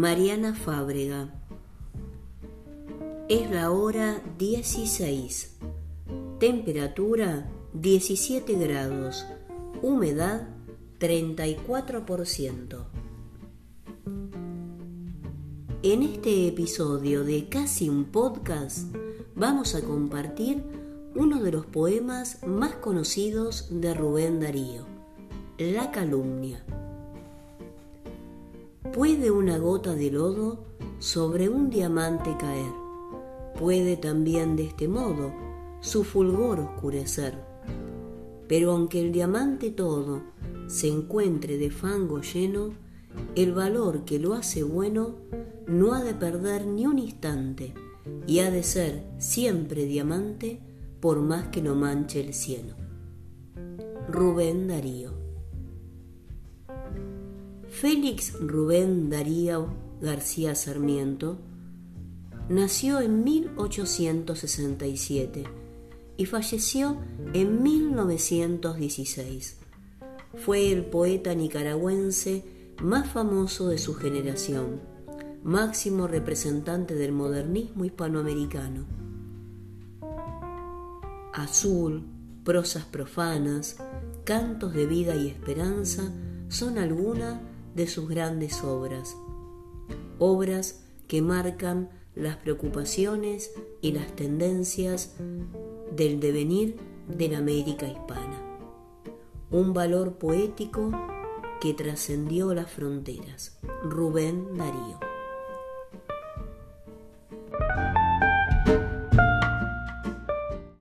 Mariana Fábrega. Es la hora 16. Temperatura 17 grados. Humedad 34%. En este episodio de Casi un podcast vamos a compartir uno de los poemas más conocidos de Rubén Darío, La calumnia. Puede una gota de lodo sobre un diamante caer, puede también de este modo su fulgor oscurecer, pero aunque el diamante todo se encuentre de fango lleno, el valor que lo hace bueno no ha de perder ni un instante y ha de ser siempre diamante por más que lo manche el cielo. Rubén Darío Félix Rubén Darío García Sarmiento nació en 1867 y falleció en 1916. Fue el poeta nicaragüense más famoso de su generación, máximo representante del modernismo hispanoamericano. Azul, prosas profanas, cantos de vida y esperanza son algunas de sus grandes obras, obras que marcan las preocupaciones y las tendencias del devenir de la América hispana. Un valor poético que trascendió las fronteras. Rubén Darío.